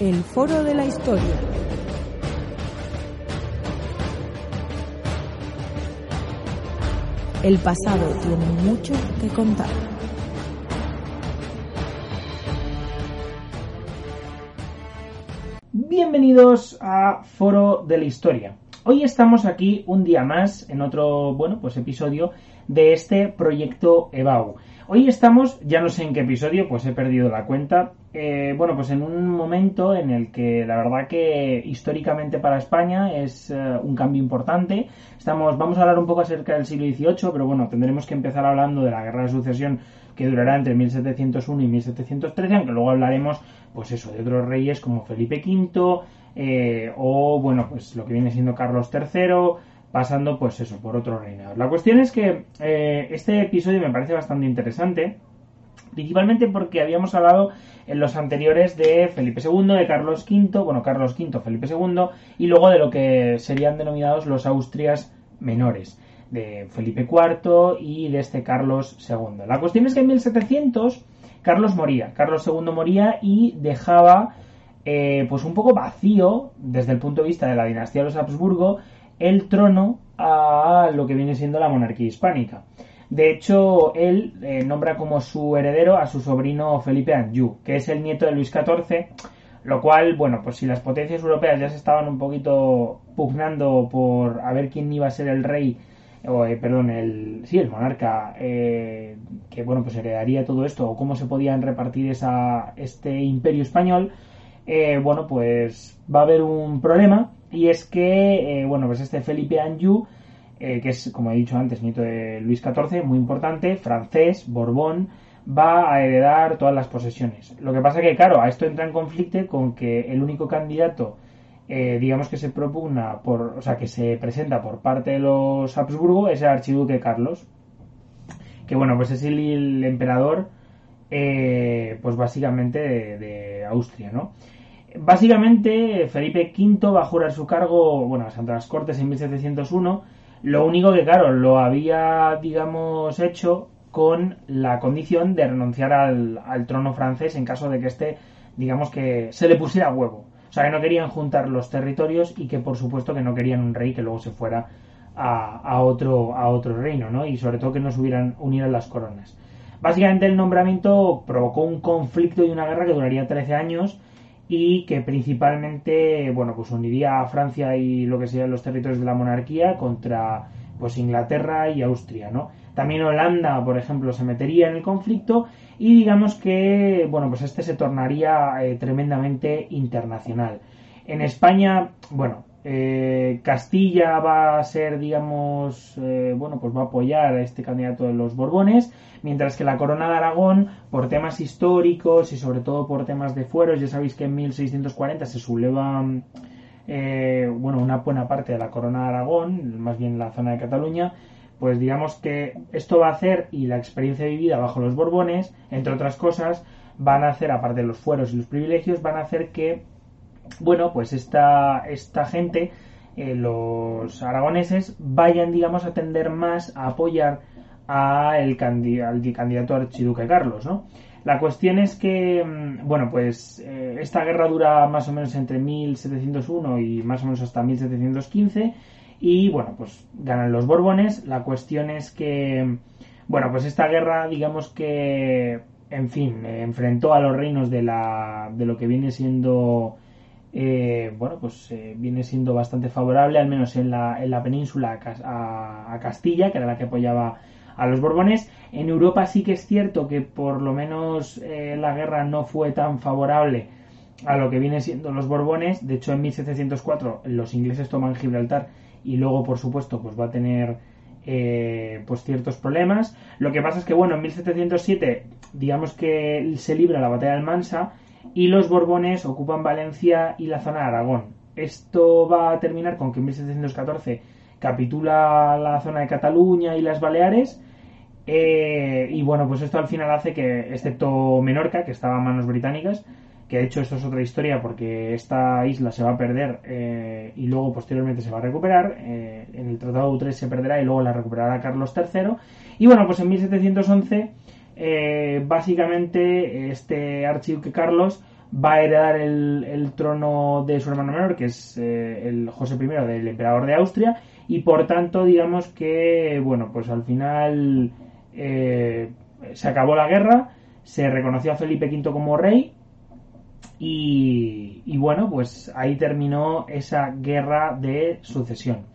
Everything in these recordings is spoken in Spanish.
El Foro de la Historia. El pasado tiene mucho que contar. Bienvenidos a Foro de la Historia. Hoy estamos aquí un día más en otro, bueno, pues episodio de este proyecto EBAU. Hoy estamos, ya no sé en qué episodio, pues he perdido la cuenta. Eh, bueno, pues en un momento en el que la verdad que históricamente para España es eh, un cambio importante. Estamos, vamos a hablar un poco acerca del siglo XVIII, pero bueno, tendremos que empezar hablando de la Guerra de Sucesión que durará entre 1701 y 1713, aunque luego hablaremos, pues eso, de otros reyes como Felipe V, eh, o bueno, pues lo que viene siendo Carlos III, pasando pues eso, por otro reinado. La cuestión es que eh, este episodio me parece bastante interesante, principalmente porque habíamos hablado en los anteriores de Felipe II, de Carlos V, bueno, Carlos V, Felipe II, y luego de lo que serían denominados los Austrias menores, de Felipe IV y de este Carlos II. La cuestión es que en 1700 Carlos moría, Carlos II moría y dejaba eh, pues un poco vacío desde el punto de vista de la dinastía de los Habsburgo el trono a lo que viene siendo la monarquía hispánica. De hecho, él eh, nombra como su heredero a su sobrino Felipe Anjou, que es el nieto de Luis XIV, lo cual, bueno, pues si las potencias europeas ya se estaban un poquito pugnando por a ver quién iba a ser el rey, o eh, perdón, el, sí, el monarca, eh, que bueno, pues heredaría todo esto, o cómo se podían repartir este imperio español, bueno, pues va a haber un problema y es que, eh, bueno, pues este Felipe Anjou, eh, que es, como he dicho antes, nieto de Luis XIV, muy importante, francés, Borbón, va a heredar todas las posesiones. Lo que pasa que, claro, a esto entra en conflicto con que el único candidato, eh, digamos que se propugna por, o sea, que se presenta por parte de los Habsburgo es el archiduque Carlos, que bueno, pues es el, emperador, pues básicamente de Austria, ¿no? Básicamente, Felipe V va a jurar su cargo, bueno, ante las Cortes en 1701. Lo único que, claro, lo había, digamos, hecho con la condición de renunciar al, trono francés en caso de que este, digamos, que se le pusiera huevo. O sea, que no querían juntar los territorios y que, por supuesto, que no querían un rey que luego se fuera a, otro, a otro reino, ¿no? Y sobre todo que no se hubieran, unieran las coronas. Básicamente el nombramiento provocó un conflicto y una guerra que duraría 13 años y que principalmente, bueno, pues uniría a Francia y lo que serían los territorios de la monarquía contra pues Inglaterra y Austria, ¿no? También Holanda, por ejemplo, se metería en el conflicto y digamos que, bueno, pues este se tornaría eh, tremendamente internacional. En España, bueno, eh, Castilla va a ser, digamos, eh, bueno, pues va a apoyar a este candidato de los Borbones, mientras que la corona de Aragón, por temas históricos y sobre todo por temas de fueros, ya sabéis que en 1640 se subleva, eh, bueno, una buena parte de la corona de Aragón, más bien la zona de Cataluña, pues digamos que esto va a hacer, y la experiencia vivida bajo los Borbones, entre otras cosas, van a hacer, aparte de los fueros y los privilegios, van a hacer que bueno, pues esta, esta gente, eh, los aragoneses, vayan, digamos, a tender más a apoyar a el al candidato archiduque Carlos, ¿no? La cuestión es que, mm, bueno, pues eh, esta guerra dura más o menos entre 1701 y más o menos hasta 1715 y, bueno, pues ganan los Borbones. La cuestión es que, bueno, pues esta guerra, digamos que, en fin, enfrentó a los reinos de, la, de lo que viene siendo eh, bueno, pues eh, viene siendo bastante favorable, al menos en la, en la península, a, Castilla, que era la que apoyaba a los Borbones. En Europa sí que es cierto que por lo menos eh, la guerra no fue tan favorable a lo que vienen siendo los Borbones. De hecho, en 1704 los ingleses toman Gibraltar y luego, por supuesto, pues va a tener eh, pues ciertos problemas. Lo que pasa es que, bueno, en 1707, digamos que se libra la batalla del Mansa y los Borbones ocupan Valencia y la zona de Aragón. Esto va a terminar con que en 1714 capitula la zona de Cataluña y las Baleares. Eh, y bueno, pues esto al final hace que, excepto Menorca, que estaba en manos británicas, que de hecho esto es otra historia porque esta isla se va a perder eh, y luego posteriormente se va a recuperar. Eh, en el Tratado de Utrecht se perderá y luego la recuperará Carlos III. Y bueno, pues en 1711, eh, básicamente este archiduque Carlos va a heredar el, trono de su hermano menor, que es el José I del emperador de Austria, y por tanto, digamos que, bueno, pues al final se acabó la guerra, se reconoció a Felipe V como rey y, bueno, pues ahí terminó esa guerra de sucesión.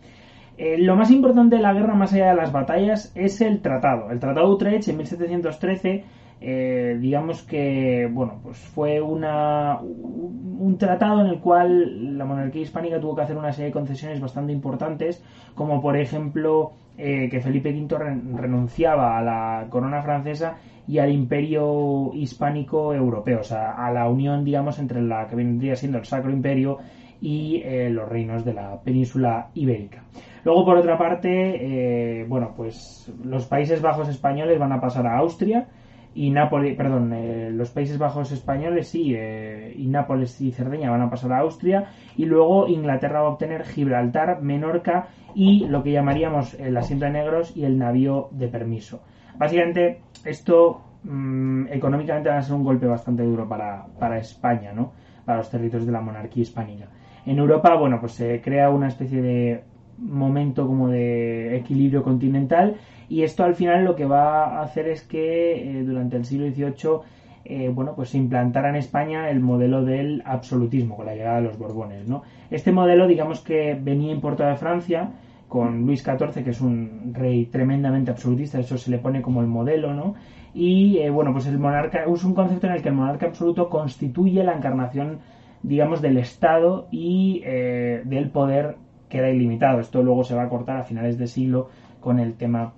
Eh, lo más importante de la guerra, más allá de las batallas, es el tratado. El Tratado de Utrecht en 1713, eh, digamos que, bueno, pues fue una, un tratado en el cual la monarquía hispánica tuvo que hacer una serie de concesiones bastante importantes, como por ejemplo eh, que Felipe V renunciaba a la corona francesa y al imperio hispánico europeo, o sea, a la unión, digamos, entre la que vendría siendo el Sacro Imperio y eh, los reinos de la península ibérica. Luego, por otra parte, bueno, pues los Países Bajos españoles van a pasar a Austria y Nápoles, perdón, eh, los Países Bajos españoles sí, y Nápoles y Cerdeña van a pasar a Austria y luego Inglaterra va a obtener Gibraltar, Menorca y lo que llamaríamos el asiento de negros y el navío de permiso. Básicamente, esto mm, económicamente va a ser un golpe bastante duro para, para España, ¿no? Para los territorios de la monarquía hispánica. En Europa, bueno, pues se crea una especie de momento como de equilibrio continental y esto al final lo que va a hacer es que eh, durante el siglo XVIII eh, bueno, pues se implantara en España el modelo del absolutismo con la llegada de los Borbones, ¿no? Este modelo, digamos que venía importado de Francia con Luis XIV, que es un rey tremendamente absolutista, eso se le pone como el modelo, ¿no? Y eh, bueno, pues el monarca es un concepto en el que el monarca absoluto constituye la encarnación, digamos, del Estado y del poder que era ilimitado. Esto luego se va a cortar a finales de siglo con el tema,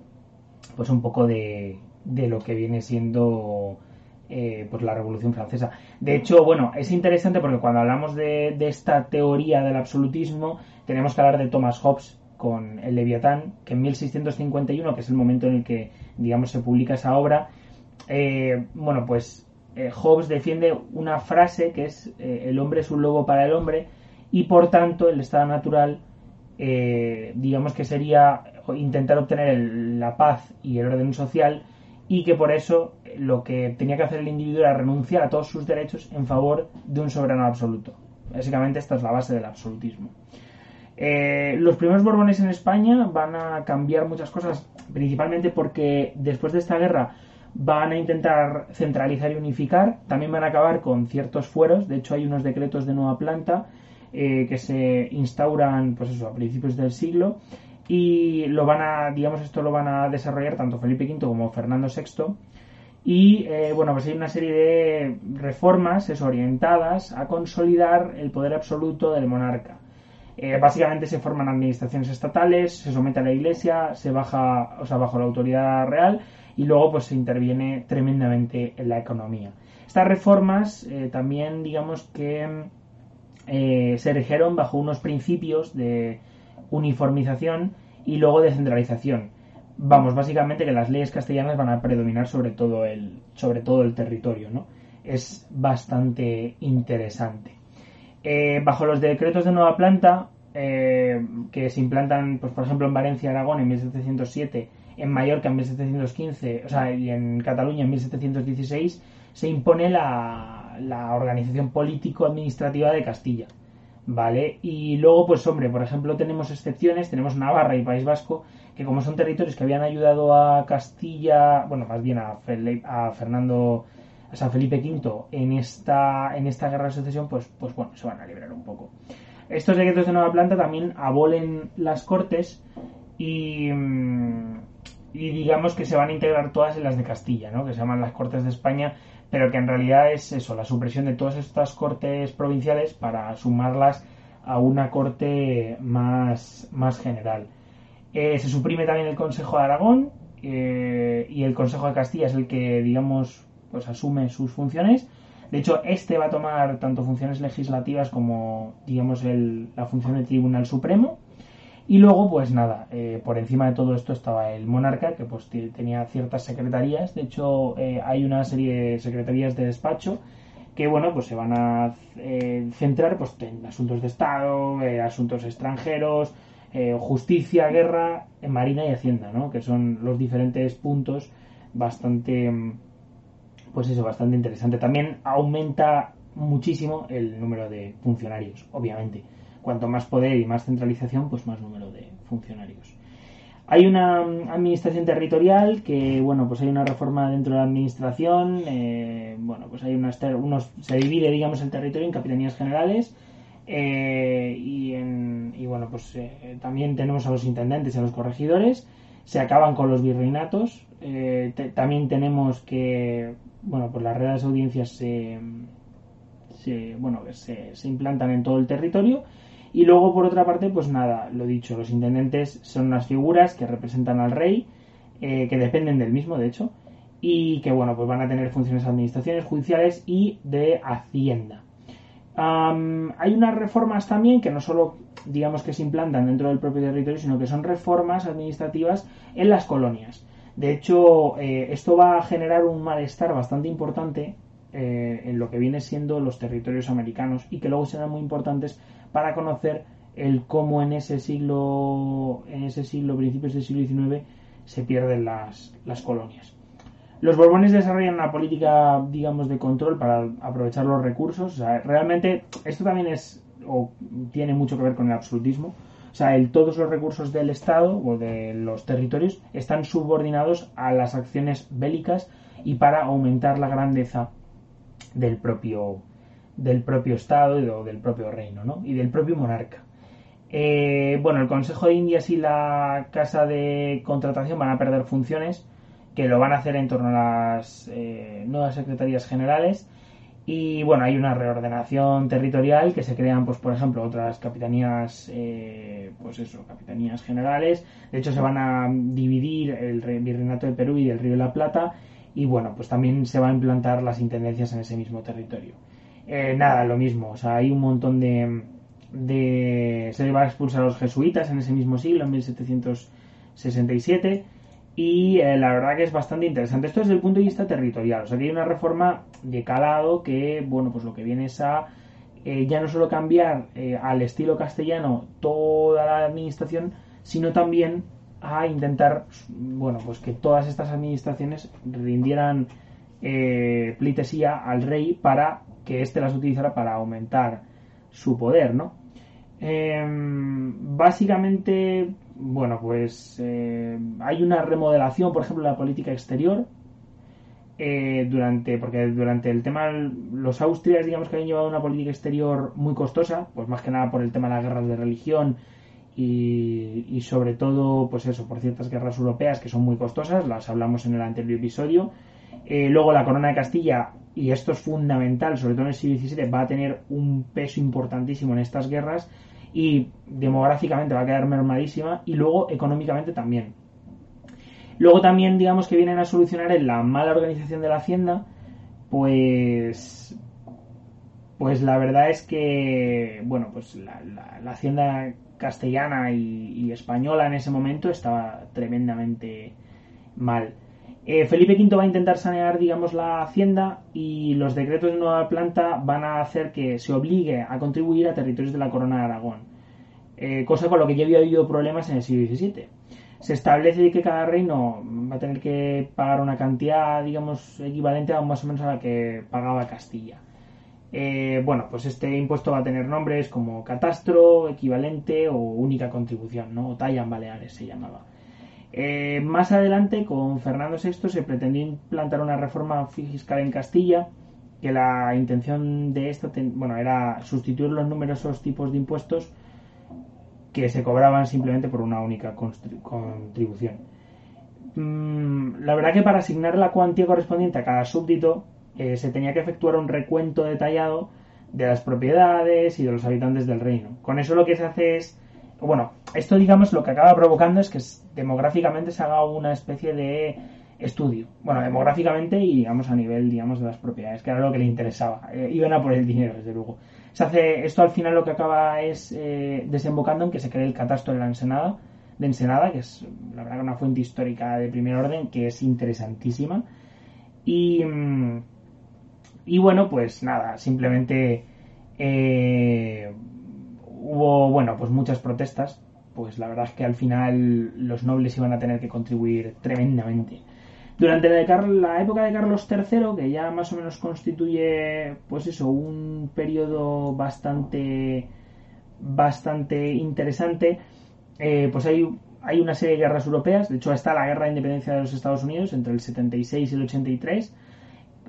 pues un poco de, de lo que viene siendo eh, pues la Revolución Francesa. De hecho, bueno, es interesante porque cuando hablamos de, de, esta teoría del absolutismo, tenemos que hablar de Thomas Hobbes, con el Leviatán, que en 1651, que es el momento en el que, digamos, se publica esa obra, eh, bueno, pues eh, Hobbes defiende una frase que es el hombre es un lobo para el hombre y por tanto el estado natural, digamos que sería intentar obtener la paz y el orden social y que por eso lo que tenía que hacer el individuo era renunciar a todos sus derechos en favor de un soberano absoluto. Básicamente esta es la base del absolutismo. Eh, los primeros Borbones en España van a cambiar muchas cosas, principalmente porque después de esta guerra van a intentar centralizar y unificar, también van a acabar con ciertos fueros, de hecho hay unos decretos de nueva planta eh, que se instauran pues eso, a principios del siglo y lo van a, digamos, esto lo van a desarrollar tanto Felipe V como Fernando VI y eh, bueno, pues hay una serie de reformas orientadas a consolidar el poder absoluto del monarca. Eh, básicamente se forman administraciones estatales, se somete a la iglesia, se baja, o sea, bajo la autoridad real y luego pues se interviene tremendamente en la economía. Estas reformas eh, también digamos que se erigieron bajo unos principios de uniformización y luego de centralización. Vamos, básicamente que las leyes castellanas van a predominar sobre todo el, sobre todo el territorio, ¿no? Es bastante interesante. Eh, bajo los decretos de nueva planta, eh, que se implantan, pues, por ejemplo, en Valencia, Aragón en 1707, en Mallorca en 1715, o sea, y en Cataluña en 1716, se impone la, la organización político-administrativa de Castilla. ¿Vale? Y luego, pues hombre, por ejemplo, tenemos excepciones, tenemos Navarra y País Vasco, que como son territorios que habían ayudado a Castilla, bueno, más bien a, a Fernando a San Felipe V en esta, en esta guerra de sucesión, pues, pues bueno, se van a liberar un poco. Estos decretos de nueva planta también abolen las cortes y, mm, y digamos que se van a integrar todas en las de Castilla, ¿no? que se llaman las Cortes de España, pero que en realidad es eso, la supresión de todas estas cortes provinciales para sumarlas a una corte más, más general. Eh, se suprime también el Consejo de Aragón eh, y el Consejo de Castilla es el que, digamos, pues asume sus funciones. De hecho, este va a tomar tanto funciones legislativas como, digamos, el, la función del Tribunal Supremo. Y luego, pues nada, eh, por encima de todo esto estaba el monarca, que pues tenía ciertas secretarías. De hecho, hay una serie de secretarías de despacho que bueno pues se van a eh, centrar pues en asuntos de estado eh, asuntos extranjeros eh, justicia guerra marina y hacienda no que son los diferentes puntos bastante pues eso bastante interesante. También aumenta muchísimo el número de funcionarios obviamente cuanto más poder y más centralización pues más número de funcionarios hay una mm, administración territorial que, bueno, pues hay una reforma dentro de la administración. Eh, bueno, pues hay unas unos, se divide, digamos, el territorio en capitanías generales. Eh, y, en, y, bueno, pues eh, también tenemos a los intendentes y a los corregidores. Se acaban con los virreinatos. también tenemos que, bueno, pues las reales audiencias se, se bueno, se, se implantan en todo el territorio y luego, por otra parte, pues nada, lo dicho, los intendentes son unas figuras que representan al rey, eh, que dependen del mismo, de hecho, y que, bueno, pues van a tener funciones administraciones judiciales y de hacienda. hay unas reformas también que no solo, digamos, que se implantan dentro del propio territorio, sino que son reformas administrativas en las colonias. De hecho, eh, esto va a generar un malestar bastante importante eh, en lo que viene siendo los territorios americanos y que luego serán muy importantes para conocer el cómo en ese siglo, en ese siglo, principios del siglo XIX, se pierden las, las colonias. Los Borbones desarrollan una política, digamos, de control para aprovechar los recursos. realmente esto también es o tiene mucho que ver con el absolutismo. O sea, todos los recursos del Estado o de los territorios están subordinados a las acciones bélicas y para aumentar la grandeza del propio, del propio Estado o del propio reino, ¿no? Y del propio monarca. Eh, bueno, el Consejo de Indias y la Casa de Contratación van a perder funciones, que lo van a hacer en torno a las eh, nuevas secretarías generales. Y bueno, hay una reordenación territorial que se crean, pues por ejemplo, otras capitanías, eh, pues eso, capitanías generales. De hecho, se van a dividir el Virreinato de Perú y del Río de la Plata. Y bueno, pues también se van a implantar las intendencias en ese mismo territorio. Eh, nada, lo mismo. O sea, hay un montón de, de... Se va a expulsar a los jesuitas en ese mismo siglo, en 1767. Y eh, la verdad que es bastante interesante. Esto desde el punto de vista territorial. O sea, que hay una reforma de calado que, bueno, pues lo que viene es a eh, ya no solo cambiar al estilo castellano toda la administración, sino también a intentar, bueno, pues que todas estas administraciones rindieran pleitesía al rey para que éste las utilizara para aumentar su poder, ¿no? Em, básicamente, bueno, pues eh, hay una remodelación, por ejemplo, de la política exterior. Eh, durante, porque durante el tema, los Austrias, digamos que habían llevado una política exterior muy costosa, pues más que nada por el tema de las guerras de religión y, y sobre todo, pues eso, por ciertas guerras europeas que son muy costosas, las hablamos en el anterior episodio. Eh, luego la corona de Castilla y esto es fundamental, sobre todo en el siglo XVII, va a tener un peso importantísimo en estas guerras y demográficamente va a quedar mermadísima y luego económicamente también. Luego también digamos que vienen a solucionar en la mala organización de la hacienda, pues pues la verdad es que bueno pues la, hacienda castellana y española en ese momento estaba tremendamente mal. Eh, Felipe V va a intentar sanear, digamos, la hacienda y los decretos de nueva planta van a hacer que se obligue a contribuir a territorios de la corona de Aragón, eh, cosa con lo que ya había habido problemas en el siglo XVII. Se establece que cada reino va a tener que pagar una cantidad, digamos, equivalente a más o menos a la que pagaba Castilla. Eh, bueno, pues este impuesto va a tener nombres como catastro, equivalente o única contribución, ¿no? O talla en Baleares se llamaba. Eh, más adelante, con Fernando VI, se pretendió implantar una reforma fiscal en Castilla, que la intención de esto bueno, era sustituir los numerosos tipos de impuestos que se cobraban simplemente por una única contribución. Mm, la verdad que para asignar la cuantía correspondiente a cada súbdito, eh, se tenía que efectuar un recuento detallado de las propiedades y de los habitantes del reino. Con eso lo que se hace es, bueno, esto digamos lo que acaba provocando es que demográficamente se haga una especie de estudio. Bueno, demográficamente y digamos a nivel digamos de las propiedades, que era lo que le interesaba. Eh, iban a por el dinero, desde luego. Se hace esto al final lo que acaba es eh, desembocando en que se cree el catastro de la Ensenada, de Ensenada, que es la verdad una fuente histórica de primer orden que es interesantísima. Y mm, y bueno, pues nada, simplemente eh, hubo, bueno, pues muchas protestas. Pues la verdad es que al final los nobles iban a tener que contribuir tremendamente. Durante la, época de Carlos III, que ya más o menos constituye, pues eso, un periodo bastante, bastante interesante, eh, pues hay, hay una serie de guerras europeas. De hecho, está la guerra de independencia de los Estados Unidos entre el 76 y el 83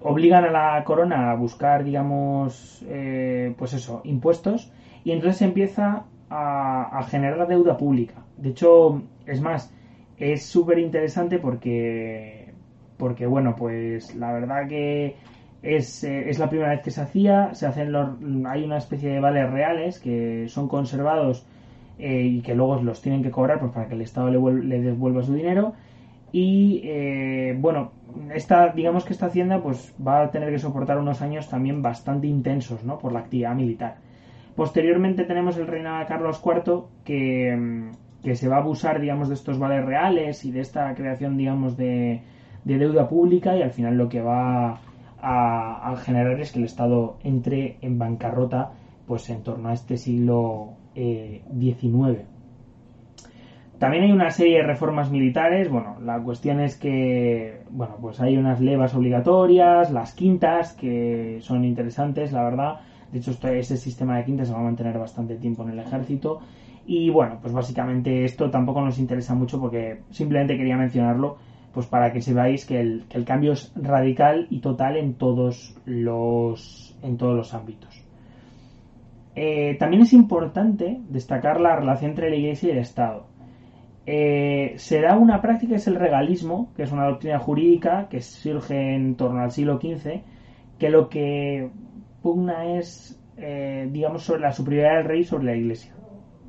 obligan a la corona a buscar, digamos, eh, pues eso, impuestos, y entonces empieza a, generar deuda pública. De hecho, es más, es súper interesante porque, porque, bueno, pues la verdad que es, eh, es, la primera vez que se hacía, se hacen los, hay una especie de vales reales que son conservados eh, y que luego los tienen que cobrar pues, para que el Estado le, le devuelva su dinero y eh, bueno, esta, digamos que esta hacienda pues va a tener que soportar unos años también bastante intensos, ¿no? Por la actividad militar. Posteriormente tenemos el reinado de Carlos IV que, mm, que, se va a abusar, digamos, de estos vales reales y de esta creación, digamos, de, deuda pública y al final lo que va a, generar es que el Estado entre en bancarrota pues en torno a este siglo XIX. Eh, también hay una serie de reformas militares. Bueno, la cuestión es que, bueno, pues hay unas levas obligatorias, las quintas, que son interesantes, la verdad. De hecho, este sistema de quintas se va a mantener bastante tiempo en el ejército. Y bueno, pues básicamente esto tampoco nos interesa mucho porque simplemente quería mencionarlo, pues para que sepáis que el, que el cambio es radical y total en todos los, en todos los ámbitos. Eh, también es importante destacar la relación entre la Iglesia y el Estado eh, será una práctica, es el regalismo, que es una doctrina jurídica que surge en torno al siglo XV, que lo que pugna es, eh, digamos, sobre la superioridad del rey sobre la iglesia.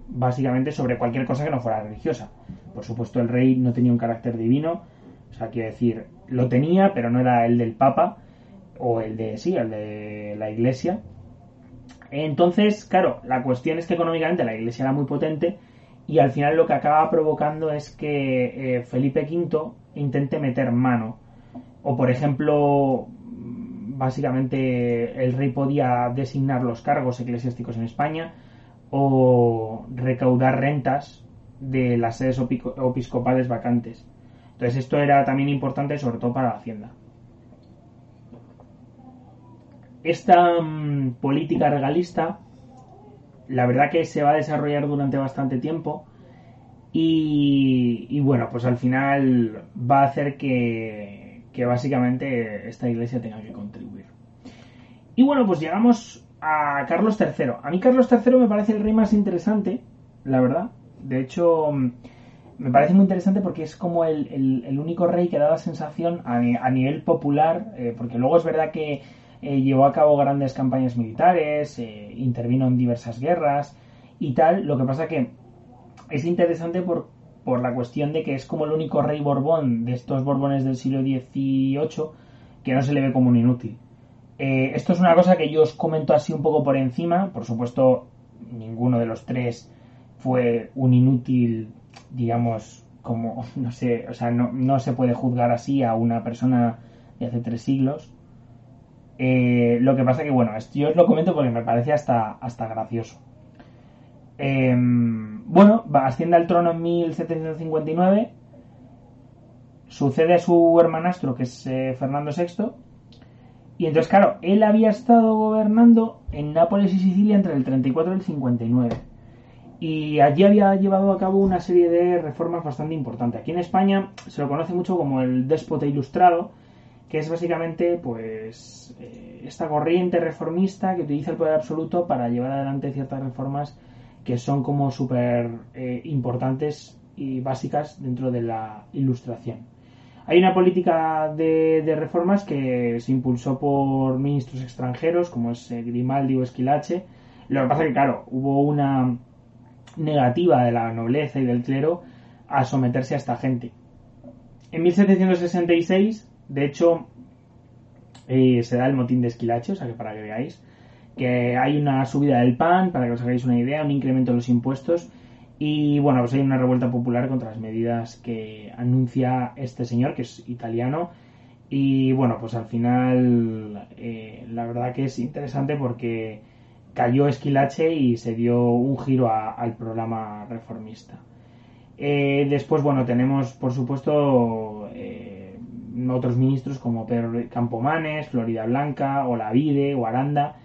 Básicamente sobre cualquier cosa que no fuera religiosa. Por supuesto, el rey no tenía un carácter divino, o sea, quiero decir, lo tenía, pero no era el del papa, o el de, sí, el de la iglesia. Entonces, claro, la cuestión es que económicamente la iglesia era muy potente y al final lo que acaba provocando es que eh, Felipe V intente meter mano. O por ejemplo, básicamente el rey podía designar los cargos eclesiásticos en España o recaudar rentas de las sedes episcopales vacantes. Entonces esto era también importante sobre todo para la hacienda. Esta mm, política regalista la verdad que se va a desarrollar durante bastante tiempo y, bueno, pues al final va a hacer que, que básicamente esta iglesia tenga que contribuir. Y bueno, pues llegamos a Carlos III. A mí Carlos III me parece el rey más interesante, la verdad. De hecho, me parece muy interesante porque es como el, único rey que da la sensación a, nivel popular, eh, porque luego es verdad que eh, llevó a cabo grandes campañas militares, eh, intervino en diversas guerras y tal. Lo que pasa que es interesante por, por la cuestión de que es como el único rey Borbón de estos Borbones del siglo XVIII que no se le ve como un inútil. Eh, esto es una cosa que yo os comento así un poco por encima. Por supuesto, ninguno de los tres fue un inútil, digamos, como, no sé, o sea, no, no se puede juzgar así a una persona de hace tres siglos. Eh, lo que pasa que, bueno, yo os lo comento porque me parece hasta, hasta gracioso. Em, bueno, asciende al trono en 1759. Sucede a su hermanastro, que es eh, Fernando VI. Y entonces, claro, él había estado gobernando en Nápoles y Sicilia entre el 34 y el 59. Y allí había llevado a cabo una serie de reformas bastante importantes. Aquí en España se lo conoce mucho como el déspota ilustrado, que es básicamente pues eh, esta corriente reformista que utiliza el poder absoluto para llevar adelante ciertas reformas que son como súper eh, importantes y básicas dentro de la ilustración. Hay una política de, de reformas que se impulsó por ministros extranjeros, como es eh, Grimaldi o Esquilache. Lo que pasa es que, claro, hubo una negativa de la nobleza y del clero a someterse a esta gente. En 1766, de hecho, eh, se da el motín de Esquilache, o sea que para que veáis que hay una subida del pan, para que os hagáis una idea, un incremento de los impuestos y bueno, pues hay una revuelta popular contra las medidas que anuncia este señor, que es italiano. Y bueno, pues al final eh, la verdad que es interesante porque cayó Esquilache y se dio un giro al programa reformista. Eh, después, bueno, tenemos por supuesto eh, otros ministros como Pedro Campomanes, Florida Blanca, Olavide o Aranda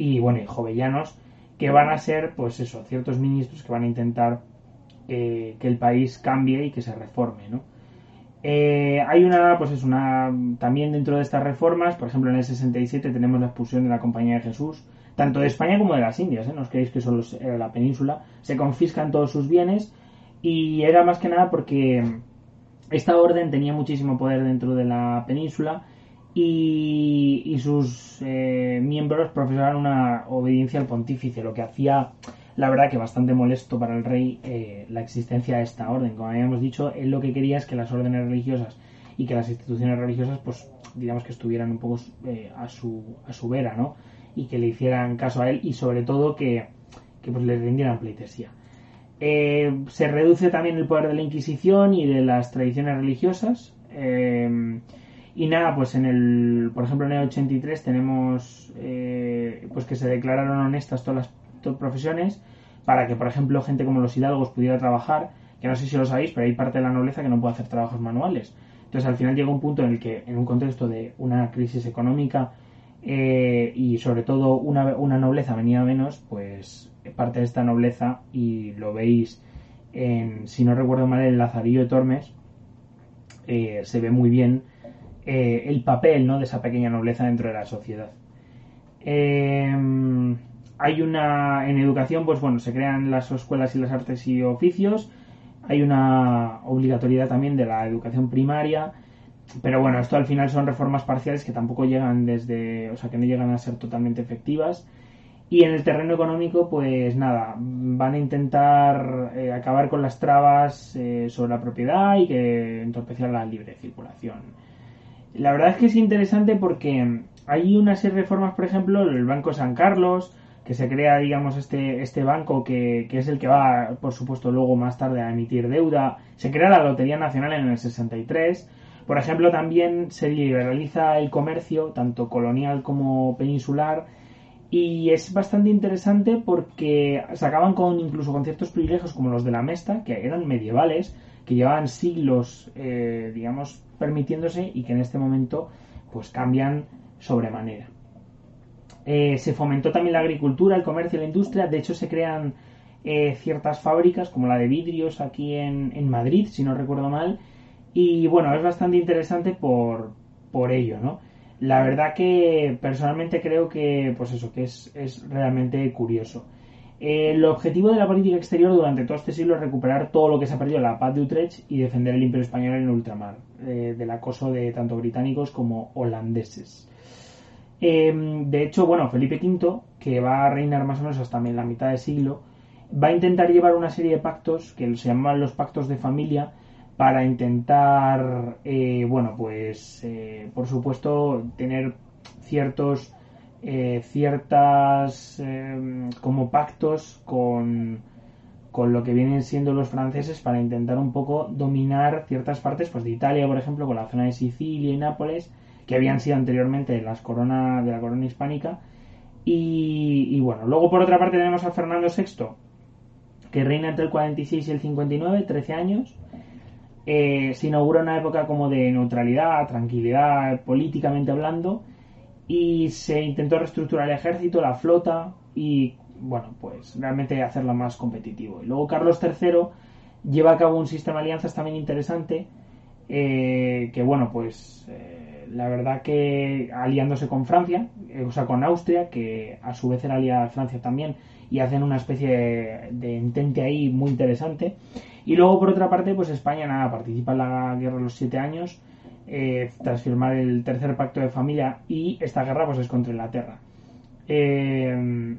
y bueno, y Jovellanos que van a ser, pues eso, ciertos ministros que van a intentar eh, que el país cambie y que se reforme, ¿no? Eh, hay una, pues es una, también dentro de estas reformas, por ejemplo en el 67 tenemos la expulsión de la Compañía de Jesús, tanto de España como de las Indias, ¿eh? no os creéis que solo era la península, se confiscan todos sus bienes y era más que nada porque esta orden tenía muchísimo poder dentro de la península y, sus eh, miembros profesaban una obediencia al pontífice, lo que hacía, la verdad, que bastante molesto para el rey eh, la existencia de esta orden. Como habíamos dicho, él lo que quería es que las órdenes religiosas y que las instituciones religiosas, pues, digamos que estuvieran un poco eh, a, su, a su vera, ¿no? Y que le hicieran caso a él y sobre todo que, que pues, le rindieran pleitesía. se reduce también el poder de la Inquisición y de las tradiciones religiosas. Y nada, pues en el, por ejemplo, en el 83 tenemos eh, pues que se declararon honestas todas las profesiones para que, por ejemplo, gente como los hidalgos pudiera trabajar, que no sé si lo sabéis, pero hay parte de la nobleza que no puede hacer trabajos manuales. Entonces, al final llega un punto en el que, en un contexto de una crisis económica eh, y sobre todo una, una nobleza venía menos, pues parte de esta nobleza, y lo veis en, si no recuerdo mal, el Lazarillo de Tormes, eh, se ve muy bien eh, el papel ¿no? de esa pequeña nobleza dentro de la sociedad. Em, hay una en educación, pues bueno, se crean las escuelas y las artes y oficios. Hay una obligatoriedad también de la educación primaria. Pero bueno, esto al final son reformas parciales que tampoco llegan desde, o sea, que no llegan a ser totalmente efectivas. Y en el terreno económico, pues nada, van a intentar eh, acabar con las trabas eh, sobre la propiedad y que entorpecer la libre circulación. La verdad es que es interesante porque hay una serie de reformas, por ejemplo, el Banco San Carlos, que se crea, digamos, este, este banco que, es el que va, por supuesto, luego más tarde a emitir deuda. Se crea la Lotería Nacional en el 63. Por ejemplo, también se liberaliza el comercio, tanto colonial como peninsular. Y es bastante interesante porque se acaban con incluso con ciertos privilegios como los de la Mesta, que eran medievales, que llevaban siglos, eh, digamos, permitiéndose y que en este momento pues cambian sobremanera. Eh, se fomentó también la agricultura, el comercio la industria. De hecho, se crean eh, ciertas fábricas, como la de vidrios aquí en, Madrid, si no recuerdo mal. Y bueno, es bastante interesante por, por ello. La verdad que personalmente creo que, pues eso, que es, es realmente curioso. El objetivo de la política exterior durante todo este siglo es recuperar todo lo que se ha perdido en la paz de Utrecht y defender el imperio español en el ultramar, eh, del acoso de tanto británicos como holandeses. Em, de hecho, bueno, Felipe V, que va a reinar más o menos hasta la mitad del siglo, va a intentar llevar una serie de pactos que se llaman los pactos de familia para intentar, eh, bueno, pues, eh, por supuesto, tener ciertos eh, ciertas em, como pactos con, con lo que vienen siendo los franceses para intentar un poco dominar ciertas partes pues de Italia por ejemplo con la zona de Sicilia y Nápoles que habían sido anteriormente las corona de la corona hispánica. Y, bueno luego por otra parte tenemos a Fernando VI que reina entre el 46 y el 59 13 años. Eh, se inaugura una época como de neutralidad tranquilidad políticamente hablando y se intentó reestructurar el ejército, la flota y, bueno, pues realmente hacerlo más competitivo. Y luego Carlos III lleva a cabo un sistema de alianzas también interesante, eh, que, bueno, pues eh, la verdad que aliándose con Francia, eh, o sea, con Austria, que a su vez era aliada a Francia también, y hacen una especie de, de entente ahí muy interesante. Y luego, por otra parte, pues España nada, participa en la Guerra de los Siete Años eh, tras firmar el tercer pacto de familia y esta guerra pues es contra Inglaterra. Eh,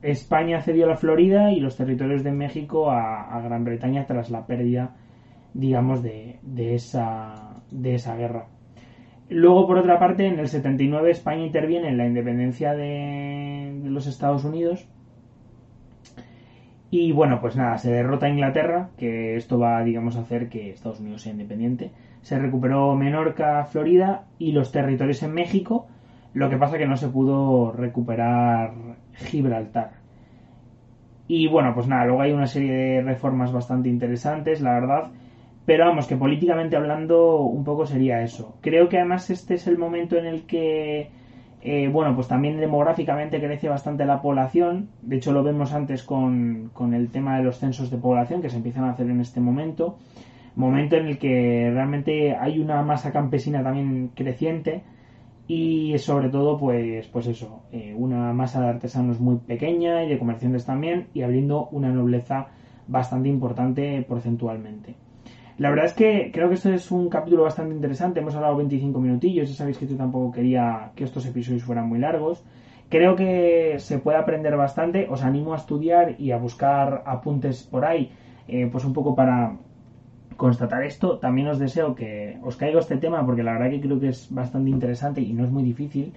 España cedió la Florida y los territorios de México a, Gran Bretaña tras la pérdida, digamos, de, esa, de esa guerra. Luego, por otra parte, en el 79 España interviene en la independencia de, de los Estados Unidos y bueno, pues nada, se derrota a Inglaterra, que esto va, digamos, a hacer que Estados Unidos sea independiente. Se recuperó Menorca, Florida y los territorios en México. Lo que pasa que no se pudo recuperar Gibraltar. Y bueno, pues nada, luego hay una serie de reformas bastante interesantes, la verdad. Pero vamos, que políticamente hablando un poco sería eso. Creo que además este es el momento en el que eh, bueno, pues también demográficamente crece bastante la población. De hecho, lo vemos antes con, el tema de los censos de población que se empiezan a hacer en este momento. Momento en el que realmente hay una masa campesina también creciente y sobre todo, pues, pues eso, eh, una masa de artesanos muy pequeña y de comerciantes también y abriendo una nobleza bastante importante porcentualmente. La verdad es que creo que esto es un capítulo bastante interesante. Hemos hablado 25 minutillos. Ya sabéis que yo tampoco quería que estos episodios fueran muy largos. Creo que se puede aprender bastante. Os animo a estudiar y a buscar apuntes por ahí, eh, pues un poco para constatar esto. También os deseo que os caiga este tema porque la verdad que creo que es bastante interesante y no es muy difícil.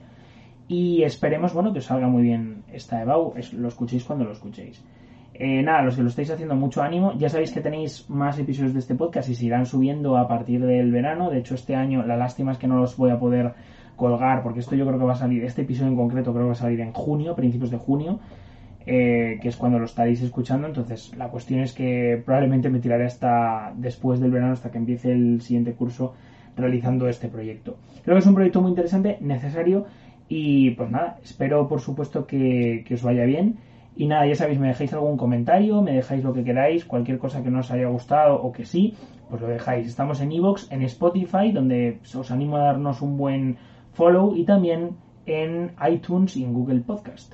Y esperemos, bueno, que os salga muy bien esta EBAU. Lo escuchéis cuando lo escuchéis. Eh, nada, los que lo estáis haciendo, mucho ánimo. Ya sabéis que tenéis más episodios de este podcast y se irán subiendo a partir del verano. De hecho, este año la lástima es que no los voy a poder colgar porque esto yo creo que va a salir, este episodio en concreto creo que va a salir en junio, principios de junio, eh, que es cuando lo estaréis escuchando. Entonces, la cuestión es que probablemente me tiraré hasta después del verano, hasta que empiece el siguiente curso realizando este proyecto. Creo que es un proyecto muy interesante, necesario y pues nada, espero por supuesto que, que os vaya bien y nada, ya sabéis, me dejáis algún comentario, me dejáis lo que queráis, cualquier cosa que no os haya gustado o que sí, pues lo dejáis. Estamos en Evox, en Spotify, donde os animo a darnos un buen follow y también en iTunes y en Google Podcast.